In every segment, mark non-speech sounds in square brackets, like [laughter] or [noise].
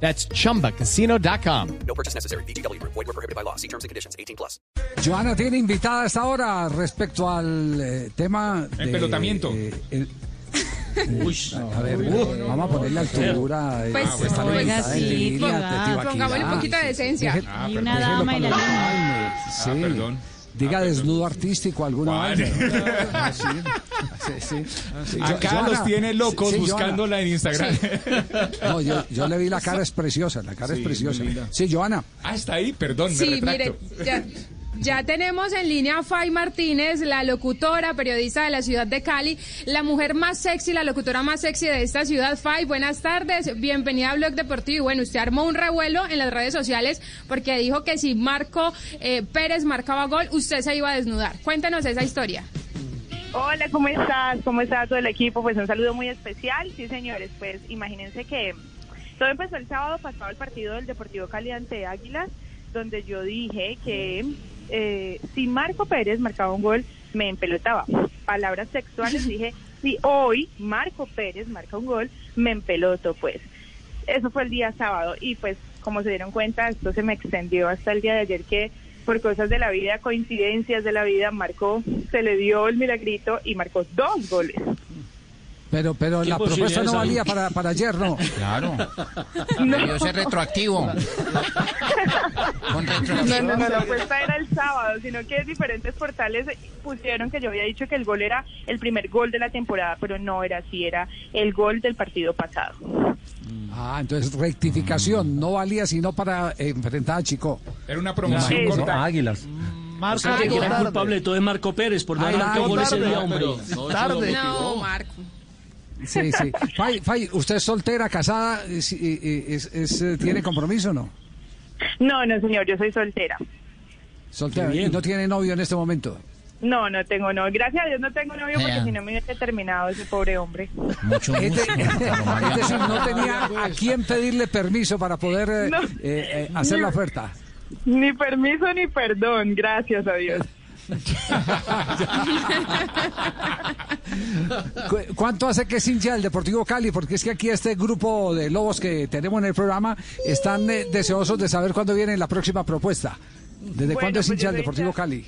That's chumbacasino.com. No purchase necessary. BGW. Void were prohibited by law. See terms and conditions. 18 plus. Joana tiene invitada a esta hora respecto al eh, tema El de, pelotamiento. eh, el- a ver, vamos a ponerle altura. eh, Pues, está la oiga, sí, pongámosle un poquito de decencia. Deje- Ah, Y una dama y la luna. Ah, perdón. Diga Ah, desnudo artístico alguna vez. [laughs] Ah, sí, sí, sí. Sí, Acá Joana, los tiene locos buscándola en Instagram. No, yo, yo le vi la cara, es preciosa, la cara Sí, es preciosa. Sí, Joana. Ah, está ahí, perdón, me Sí, retracto. mire, ya, ya tenemos en línea a Fay Martínez, la locutora, periodista de la ciudad de Cali, la mujer más sexy, la locutora más sexy de esta ciudad. Fay, buenas tardes, bienvenida a Blog Deportivo. Y bueno, usted armó un revuelo en las redes sociales porque dijo que si Marco eh, Pérez marcaba gol, usted se iba a desnudar. Cuéntenos esa historia. Hola, ¿cómo estás? ¿Cómo está todo el equipo? Pues un saludo muy especial. Sí, señores, pues imagínense que todo empezó el sábado pasado el partido del Deportivo Cali ante Águilas, donde yo dije que eh, si Marco Pérez marcaba un gol, me empelotaba. Palabras sexuales, [laughs] dije, si hoy Marco Pérez marca un gol, me empeloto, pues. Eso fue el día sábado y pues como se dieron cuenta, esto se me extendió hasta el día de ayer que por cosas de la vida, coincidencias de la vida, marcó, se le dio el milagrito y marcó dos goles. Pero, pero la propuesta no valía para, para ayer, ¿no? Claro. Debió ser retroactivo. [laughs] No, no, no, la apuesta era el sábado, sino que diferentes portales pusieron que yo había dicho que el gol era el primer gol de la temporada, pero no era así, era el gol del partido pasado. Ah, entonces rectificación, no valía sino para enfrentar a Chico. Era una promoción corta. Águilas. O sea, que era culpable de todo es Marco Pérez por no ay, gol ese día, hombre. Tarde. No, Marco. Sí, sí. Fay, Fay, ¿usted es soltera, casada? Es- eh, eh, es- es, eh, ¿Tiene compromiso o no? No, no, señor, yo soy soltera. Soltera. Qué bien. ¿Y no tiene novio en este momento? No, no tengo novio. Gracias a Dios no tengo novio porque si no me hubiese terminado ese pobre hombre. Mucho, Es, mucho. de- es decir, no tenía [laughs] a quién pedirle permiso para poder eh, No. eh, eh, hacer la oferta. Ni permiso ni perdón, gracias a Dios. [laughs] ¿Cu- ¿Cuánto hace que es hincha del Deportivo Cali? Porque es que aquí este grupo de lobos que tenemos en el programa están eh, deseosos de saber cuándo viene la próxima propuesta. ¿Desde Bueno, cuándo es pues hincha del Deportivo hincha. Cali?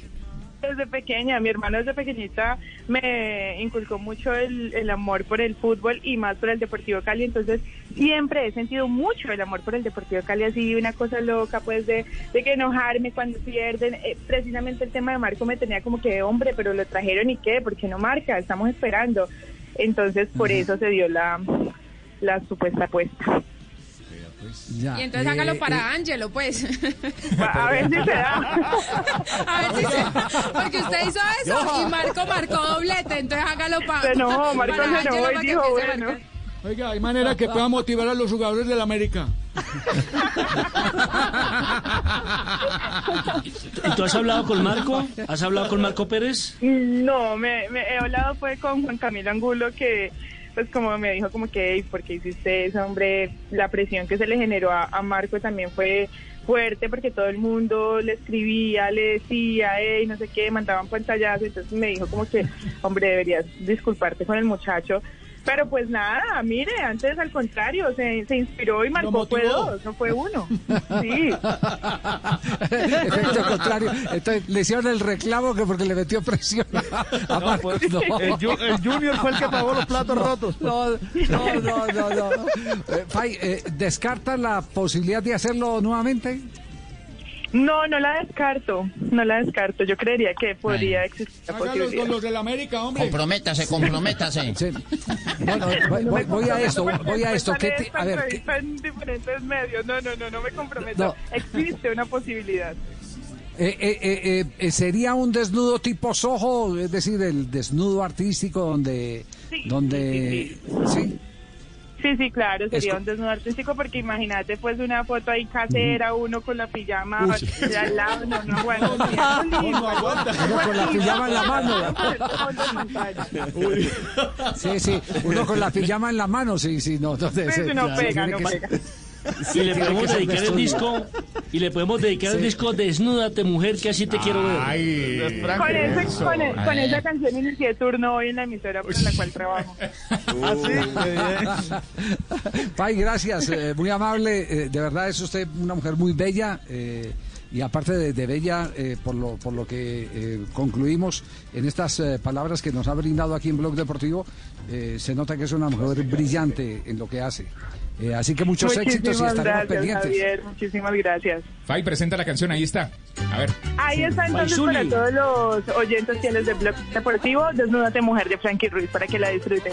Desde pequeña, mi hermano desde pequeñita me inculcó mucho el, el amor por el fútbol y más por el Deportivo Cali, entonces siempre he sentido mucho el amor por el Deportivo Cali, así una cosa loca pues de, de que enojarme cuando pierden, Eh, precisamente el tema de Marco me tenía como que hombre, pero lo trajeron y qué, ¿por qué no marca? Estamos esperando, entonces por eso se dio la, la supuesta apuesta. Ya, Y entonces eh, hágalo eh, para Ángelo, pues. [laughs] A ver si se da. [laughs] A ver si se... Porque usted hizo eso y Marco marcó doblete, entonces hágalo pa- Se enojó, Marco para se enojó y para que dijo, bueno. Oiga, hay manera que pueda motivar a los jugadores del América. ¿Y tú has hablado con Marco? ¿Has hablado con Marco Pérez? No, me, me he hablado fue con Juan Camilo Angulo que pues como me dijo como que "Ey, ¿por hiciste eso, hombre? La presión que se le generó a, a Marco también fue fuerte porque todo el mundo le escribía, le decía, hey, no sé qué, mandaban pantallazos, entonces me dijo como que, hombre, deberías disculparte con el muchacho. Pero pues nada, mire, antes al contrario, se, se inspiró y marcó fue dos, no fue uno. Sí. [laughs] Efecto contrario. Entonces, le hicieron el reclamo que porque le metió presión a, a Marco. No. [laughs] El, Ju- el Junior fue el que pagó los platos rotos. No, no, no, no. no. [laughs] Eh, Fay, eh, ¿descarta la posibilidad de hacerlo nuevamente? No, no la descarto, no la descarto. Yo creería que podría existir la posibilidad. con los del América, hombre. Comprométase, comprométase. Sí. Bueno, [laughs] voy, voy- voy a esto, voy a esto. ¿Qué ti- a ver, ¿qué- en diferentes medios. No, no, no, no me comprometo. No. Existe una posibilidad. eh, eh, eh, eh, ¿sería un desnudo tipo sojo? Es decir, el desnudo artístico donde... Sí, donde sí, ¿sí? Sí, sí, claro, sería un desnudo artístico porque imagínate pues una foto ahí casera, uno con la pijama de al lado, no, no aguanta. [laughs] un lindo. Uno con la pijama en la mano. Sí, sí, uno con la pijama en la mano, sí, sí, no. Sí, sí, no pega, tiene no pega. Y le dedicar el estudio. disco. Y le podemos dedicar el disco Desnúdate, mujer, que así te quiero ver. Ay, Con, ese- con, e- con esa canción inicié turno hoy en la emisora para la cual trabajo. Pai, gracias, eh, muy amable. eh, de verdad es usted una mujer muy bella. eh, y aparte de, de bella, eh, por, lo, por lo que eh, concluimos en estas eh, palabras que nos ha brindado aquí en Blog Deportivo, eh, se nota que es una mujer brillante en lo que hace. Eh, así que muchos éxitos y estaremos gracias, pendientes. Javier, muchísimas gracias. Fai, presenta la canción, ahí está. A ver. Ahí está entonces para todos los oyentes fieles de Blog Deportivo, Desnúdate Mujer de Frankie Ruiz, para que la disfruten.